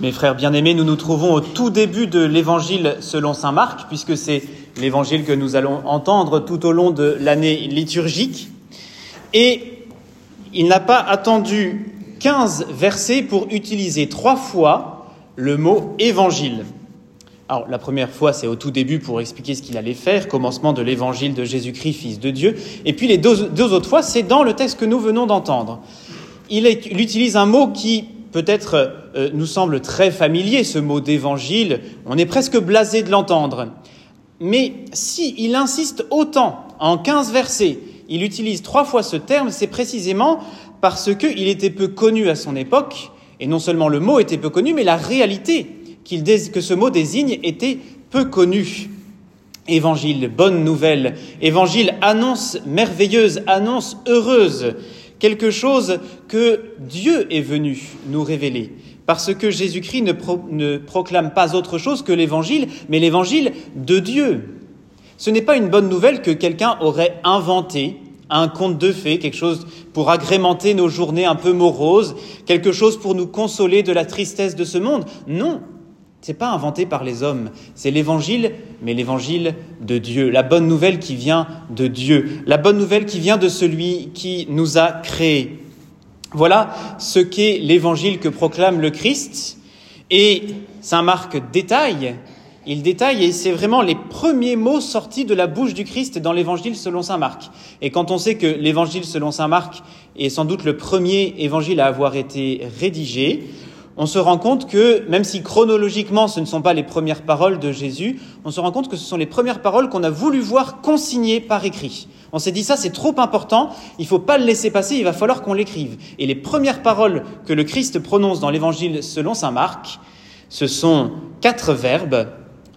Mes frères bien-aimés, nous nous trouvons au tout début de l'évangile selon saint Marc, puisque c'est l'évangile que nous allons entendre tout au long de l'année liturgique. Et il n'a pas attendu 15 versets pour utiliser trois fois le mot évangile. Alors la première fois, c'est au tout début pour expliquer ce qu'il allait faire, commencement de l'évangile de Jésus-Christ, Fils de Dieu. Et puis les deux, autres fois, c'est dans le texte que nous venons d'entendre. Il, il, utilise un mot qui peut-être euh, nous semble très familier, ce mot d'évangile. On est presque blasé de l'entendre. Mais si il insiste autant en 15 versets, il utilise trois fois ce terme, c'est précisément parce qu'il était peu connu à son époque, et non seulement le mot était peu connu, mais la réalité que ce mot désigne était peu connue. Évangile, bonne nouvelle. Évangile, annonce merveilleuse, annonce heureuse. Quelque chose que Dieu est venu nous révéler. Parce que Jésus-Christ ne, ne proclame pas autre chose que l'évangile, mais l'évangile de Dieu. Ce n'est pas une bonne nouvelle que quelqu'un aurait inventé un conte de fées, quelque chose pour agrémenter nos journées un peu moroses, quelque chose pour nous consoler de la tristesse de ce monde. Non, c'est pas inventé par les hommes, c'est l'évangile, mais l'évangile de Dieu, la bonne nouvelle qui vient de Dieu, la bonne nouvelle qui vient de celui qui nous a créés. Voilà ce qu'est l'évangile que proclame le Christ. Et Saint Marc détaille, il détaille, et c'est vraiment les premiers mots sortis de la bouche du Christ dans l'évangile selon Saint Marc. Et quand on sait que l'évangile selon Saint Marc est sans doute le premier évangile à avoir été rédigé, on se rend compte que, même si chronologiquement ce ne sont pas les premières paroles de Jésus, on se rend compte que ce sont les premières paroles qu'on a voulu voir consignées par écrit. On s'est dit ça, c'est trop important, il ne faut pas le laisser passer, il va falloir qu'on l'écrive. Et les premières paroles que le Christ prononce dans l'évangile selon saint Marc, ce sont quatre verbes.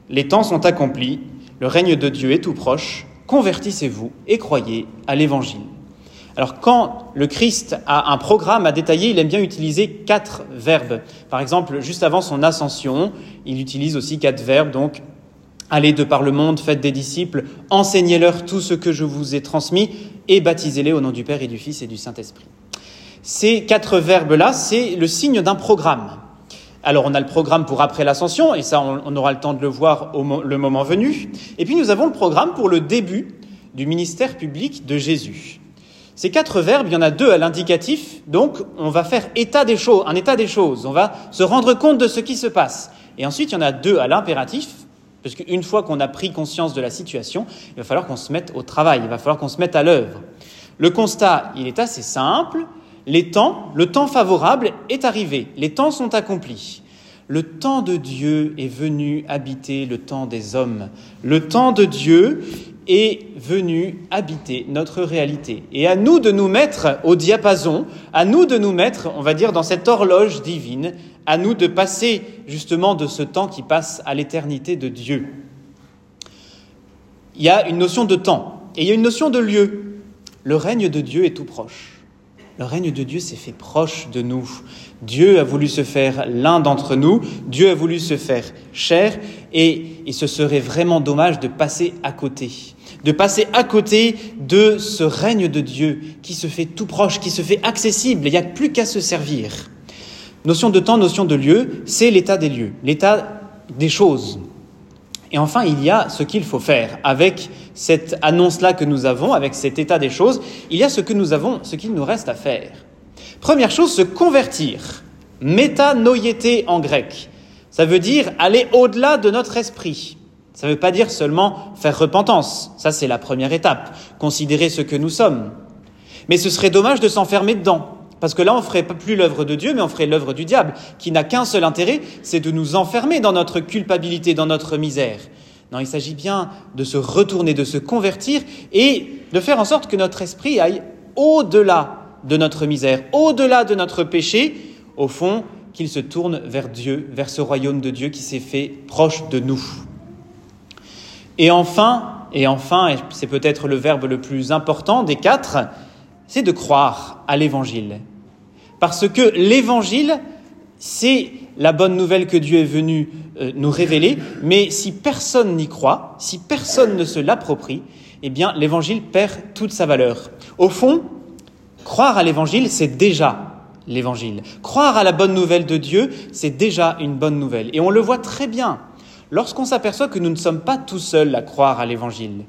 Les temps sont accomplis, le règne de Dieu est tout proche, convertissez-vous et croyez à l'évangile. Alors quand le Christ a un programme à détailler, il aime bien utiliser quatre verbes. Par exemple, juste avant son ascension, il utilise aussi quatre verbes, donc allez de par le monde, faites des disciples, enseignez-leur tout ce que je vous ai transmis et baptisez-les au nom du Père et du Fils et du Saint-Esprit. Ces quatre verbes-là, c'est le signe d'un programme. Alors on a le programme pour après l'ascension, et ça on, aura le temps de le voir au moment venu. Et puis nous avons le programme pour le début du ministère public de Jésus. Ces quatre verbes, il y en a deux à l'indicatif, donc on va faire état des choses, un état des choses, on va se rendre compte de ce qui se passe. Et ensuite, il y en a deux à l'impératif, parce qu'une fois qu'on a pris conscience de la situation, il va falloir qu'on se mette au travail, il va falloir qu'on se mette à l'œuvre. Le constat, il est assez simple, les temps, le temps favorable est arrivé, les temps sont accomplis. Le temps de Dieu est venu habiter le temps des hommes. Le temps de Dieu, est venu habiter notre réalité. Et à nous de nous mettre au diapason, à nous de nous mettre, on va dire, dans cette horloge divine, à nous de passer justement de ce temps qui passe à l'éternité de Dieu. Il y a une notion de temps et il y a une notion de lieu. Le règne de Dieu est tout proche. Le règne de Dieu s'est fait proche de nous. Dieu a voulu se faire l'un d'entre nous, Dieu a voulu se faire chair, et, et ce serait vraiment dommage de passer à côté de passer à côté de ce règne de Dieu qui se fait tout proche, qui se fait accessible. Il n'y a plus qu'à se servir. Notion de temps, notion de lieu, c'est l'état des lieux, l'état des choses. Et enfin, il y a ce qu'il faut faire. Avec cette annonce-là que nous avons, avec cet état des choses, il y a ce que nous avons, ce qu'il nous reste à faire. Première chose, se convertir. Métanoïété en grec. Ça veut dire aller au-delà de notre esprit. Ça ne veut pas dire seulement faire repentance. Ça, c'est la première étape. Considérer ce que nous sommes. Mais ce serait dommage de s'enfermer dedans. Parce que là, on ferait plus l'œuvre de Dieu, mais on ferait l'œuvre du diable, qui n'a qu'un seul intérêt, c'est de nous enfermer dans notre culpabilité, dans notre misère. Non, il s'agit bien de se retourner, de se convertir et de faire en sorte que notre esprit aille au-delà de notre misère, au-delà de notre péché, au fond, qu'il se tourne vers Dieu, vers ce royaume de Dieu qui s'est fait proche de nous. Et enfin, et enfin, et c'est peut-être le verbe le plus important des quatre, c'est de croire à l'évangile. Parce que l'évangile, c'est la bonne nouvelle que Dieu est venu euh, nous révéler, mais si personne n'y croit, si personne ne se l'approprie, eh bien l'évangile perd toute sa valeur. Au fond, croire à l'évangile, c'est déjà l'évangile. Croire à la bonne nouvelle de Dieu, c'est déjà une bonne nouvelle. Et on le voit très bien lorsqu'on s'aperçoit que nous ne sommes pas tout seuls à croire à l'évangile.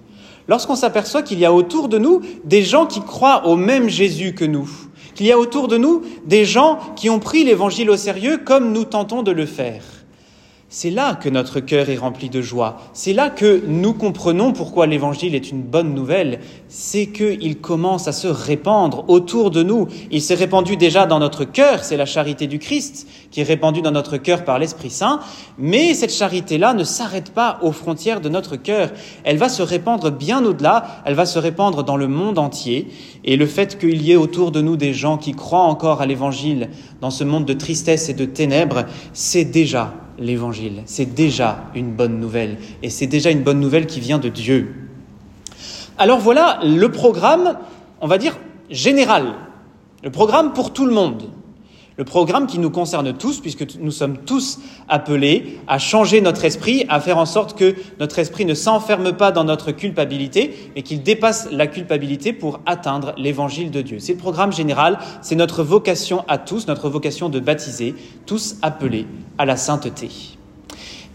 Lorsqu'on s'aperçoit qu'il y a autour de nous des gens qui croient au même Jésus que nous, qu'il y a autour de nous des gens qui ont pris l'évangile au sérieux comme nous tentons de le faire. C'est là que notre cœur est rempli de joie. C'est là que nous comprenons pourquoi l'Évangile est une bonne nouvelle. C'est qu'il commence à se répandre autour de nous. Il s'est répandu déjà dans notre cœur, c'est la charité du Christ qui est répandue dans notre cœur par l'Esprit Saint. Mais cette charité-là ne s'arrête pas aux frontières de notre cœur. Elle va se répandre bien au-delà, elle va se répandre dans le monde entier. Et le fait qu'il y ait autour de nous des gens qui croient encore à l'Évangile dans ce monde de tristesse et de ténèbres, c'est déjà l'évangile. C'est déjà une bonne nouvelle. Et c'est déjà une bonne nouvelle qui vient de Dieu. Alors voilà le programme, on va dire, général. Le programme pour tout le monde le programme qui nous concerne tous, puisque nous sommes tous appelés à changer notre esprit, à faire en sorte que notre esprit ne s'enferme pas dans notre culpabilité, mais qu'il dépasse la culpabilité pour atteindre l'évangile de Dieu. C'est le programme général, c'est notre vocation à tous, notre vocation de baptiser, tous appelés à la sainteté.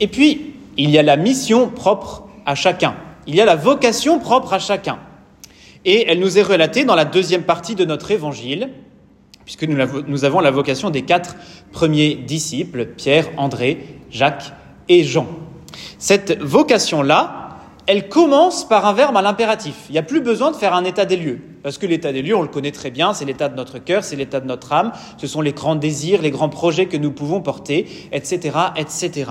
Et puis, il y a la mission propre à chacun. Il y a la vocation propre à chacun. Et elle nous est relatée dans la deuxième partie de notre évangile, puisque nous avons la vocation des quatre premiers disciples, Pierre, André, Jacques et Jean. Cette vocation-là, elle commence par un verbe à l'impératif. Il n'y a plus besoin de faire un état des lieux, parce que l'état des lieux, on le connaît très bien, c'est l'état de notre cœur, c'est l'état de notre âme, ce sont les grands désirs, les grands projets que nous pouvons porter, etc., etc.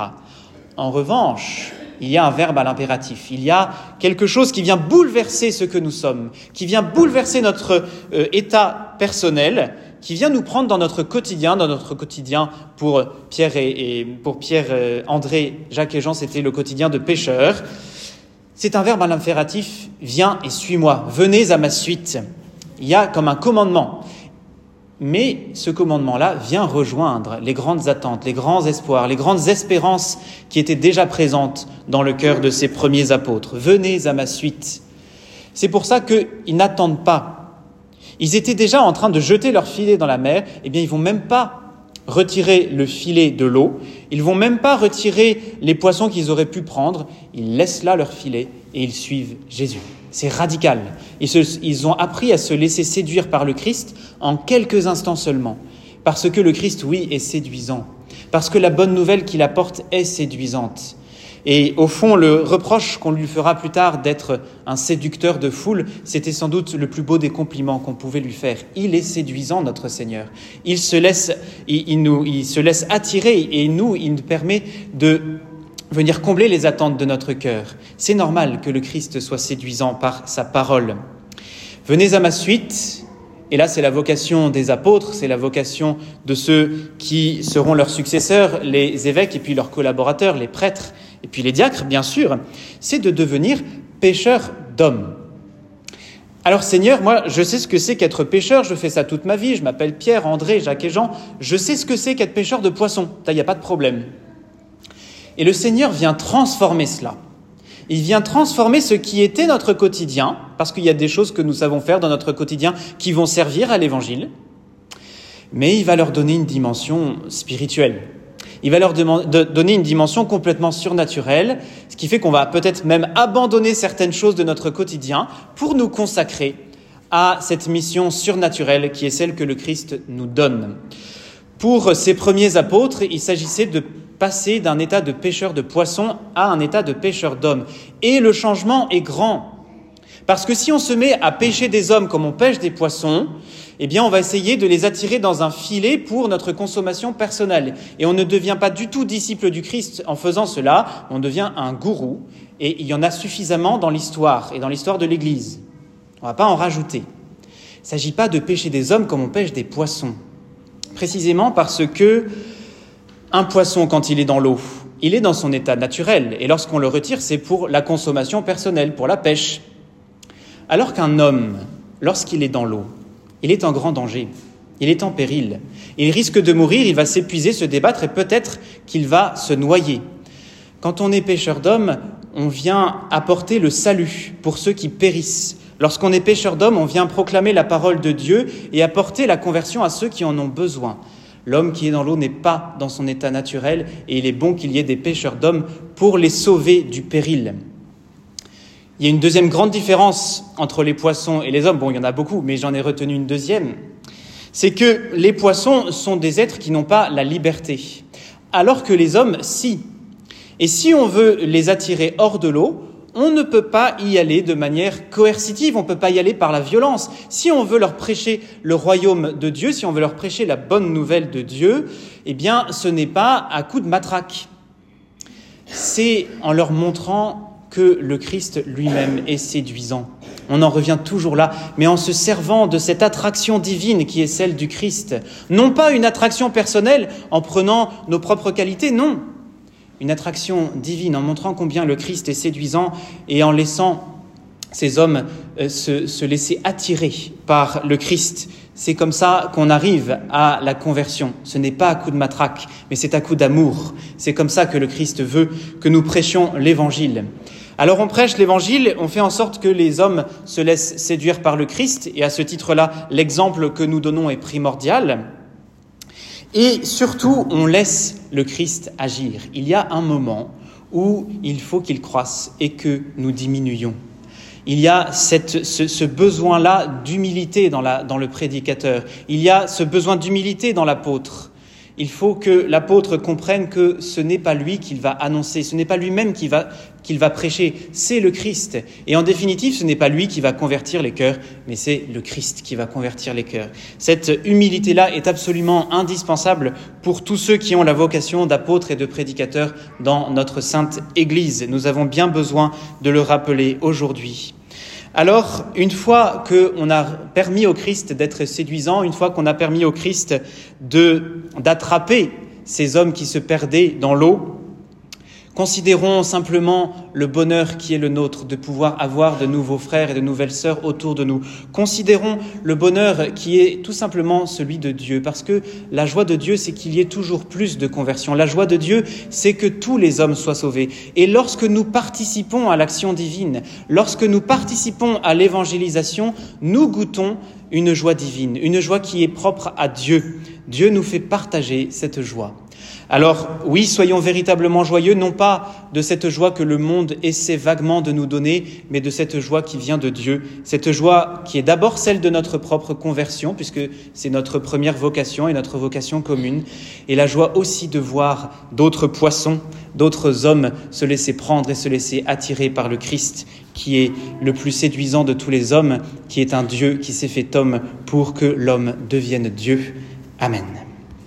En revanche, il y a un verbe à l'impératif. Il y a quelque chose qui vient bouleverser ce que nous sommes, qui vient bouleverser notre euh, état personnel, qui vient nous prendre dans notre quotidien, dans notre quotidien pour Pierre et, pour Pierre, euh, André, Jacques et Jean, c'était le quotidien de pêcheurs. C'est un verbe à l'impératif, viens et suis-moi, venez à ma suite. Il y a comme un commandement. Mais ce commandement-là vient rejoindre les grandes attentes, les grands espoirs, les grandes espérances qui étaient déjà présentes dans le cœur de ces premiers apôtres. Venez à ma suite. C'est pour ça qu'ils n'attendent pas ils étaient déjà en train de jeter leur filet dans la mer, eh bien ils vont même pas retirer le filet de l'eau, ils vont même pas retirer les poissons qu'ils auraient pu prendre, ils laissent là leur filet et ils suivent Jésus. C'est radical. Ils, ont appris à se laisser séduire par le Christ en quelques instants seulement, parce que le Christ, oui, est séduisant, parce que la bonne nouvelle qu'il apporte est séduisante. Et au fond, le reproche qu'on lui fera plus tard d'être un séducteur de foule, c'était sans doute le plus beau des compliments qu'on pouvait lui faire. Il est séduisant, notre Seigneur. Il se laisse, il, nous, il se laisse attirer et nous, il nous permet de venir combler les attentes de notre cœur. C'est normal que le Christ soit séduisant par sa parole. Venez à ma suite, et là, c'est la vocation des apôtres, c'est la vocation de ceux qui seront leurs successeurs, les évêques et puis leurs collaborateurs, les prêtres et puis les diacres, bien sûr, c'est de devenir pêcheurs d'hommes. Alors Seigneur, moi, je sais ce que c'est qu'être pêcheur, je fais ça toute ma vie, je m'appelle Pierre, André, Jacques et Jean, je sais ce que c'est qu'être pêcheur de poissons, il n'y a pas de problème. Et le Seigneur vient transformer cela. Il vient transformer ce qui était notre quotidien, parce qu'il y a des choses que nous savons faire dans notre quotidien qui vont servir à l'Évangile, mais il va leur donner une dimension spirituelle. Il va leur donner une dimension complètement surnaturelle, ce qui fait qu'on va peut-être même abandonner certaines choses de notre quotidien pour nous consacrer à cette mission surnaturelle qui est celle que le Christ nous donne. Pour ces premiers apôtres, il s'agissait de passer d'un état de pêcheur de poissons à un état de pêcheur d'hommes. Et le changement est grand. Parce que si on se met à pêcher des hommes comme on pêche des poissons, eh bien, on va essayer de les attirer dans un filet pour notre consommation personnelle. Et on ne devient pas du tout disciple du Christ en faisant cela, on devient un gourou. Et il y en a suffisamment dans l'histoire et dans l'histoire de l'Église. On ne va pas en rajouter. Il ne s'agit pas de pêcher des hommes comme on pêche des poissons. Précisément parce que un poisson, quand il est dans l'eau, il est dans son état naturel, et lorsqu'on le retire, c'est pour la consommation personnelle, pour la pêche. Alors qu'un homme, lorsqu'il est dans l'eau, il est en grand danger, il est en péril, il risque de mourir, il va s'épuiser, se débattre, et peut-être qu'il va se noyer. Quand on est pêcheur d'hommes, on vient apporter le salut pour ceux qui périssent, Lorsqu'on est pécheur d'hommes, on vient proclamer la parole de Dieu et apporter la conversion à ceux qui en ont besoin. L'homme qui est dans l'eau n'est pas dans son état naturel et il est bon qu'il y ait des pêcheurs d'hommes pour les sauver du péril. Il y a une deuxième grande différence entre les poissons et les hommes. Bon, il y en a beaucoup, mais j'en ai retenu une deuxième. C'est que les poissons sont des êtres qui n'ont pas la liberté, alors que les hommes, si. Et si on veut les attirer hors de l'eau, on ne peut pas y aller de manière coercitive, on ne peut pas y aller par la violence. Si on veut leur prêcher le royaume de Dieu, si on veut leur prêcher la bonne nouvelle de Dieu, eh bien, ce n'est pas à coup de matraque. C'est en leur montrant que le Christ lui-même est séduisant. On en revient toujours là, mais en se servant de cette attraction divine qui est celle du Christ. Non pas une attraction personnelle en prenant nos propres qualités, non, une attraction divine en montrant combien le Christ est séduisant et en laissant ces hommes euh, se, laisser attirer par le Christ. C'est comme ça qu'on arrive à la conversion. Ce n'est pas à coup de matraque, mais c'est à coup d'amour. C'est comme ça que le Christ veut que nous prêchions l'Évangile. Alors on prêche l'Évangile, on fait en sorte que les hommes se laissent séduire par le Christ, et à ce titre-là, l'exemple que nous donnons est primordial. Et surtout, on laisse le Christ agir. Il y a un moment où il faut qu'il croisse et que nous diminuions. Il y a ce, besoin-là d'humilité dans le prédicateur. Il y a ce besoin d'humilité dans l'apôtre. Il faut que l'apôtre comprenne que ce n'est pas lui qu'il va annoncer, ce n'est pas lui-même qu'il va, va prêcher, c'est le Christ. Et en définitive, ce n'est pas lui qui va convertir les cœurs, mais c'est le Christ qui va convertir les cœurs. Cette humilité-là est absolument indispensable pour tous ceux qui ont la vocation d'apôtres et de prédicateurs dans notre sainte Église. Nous avons bien besoin de le rappeler aujourd'hui. Alors, une fois qu'on a permis au Christ d'être séduisant, une fois qu'on a permis au Christ d'attraper ces hommes qui se perdaient dans l'eau, Considérons simplement le bonheur qui est le nôtre de pouvoir avoir de nouveaux frères et de nouvelles sœurs autour de nous. Considérons le bonheur qui est tout simplement celui de Dieu, parce que la joie de Dieu, c'est qu'il y ait toujours plus de conversion. La joie de Dieu, c'est que tous les hommes soient sauvés. Et lorsque nous participons à l'action divine, lorsque nous participons à l'évangélisation, nous goûtons une joie divine, une joie qui est propre à Dieu. Dieu nous fait partager cette joie. Alors oui, soyons véritablement joyeux, non pas de cette joie que le monde essaie vaguement de nous donner, mais de cette joie qui vient de Dieu, cette joie qui est d'abord celle de notre propre conversion, puisque c'est notre première vocation et notre vocation commune, et la joie aussi de voir d'autres poissons, d'autres hommes se laisser prendre et se laisser attirer par le Christ, qui est le plus séduisant de tous les hommes, qui est un Dieu qui s'est fait homme pour que l'homme devienne Dieu. Amen.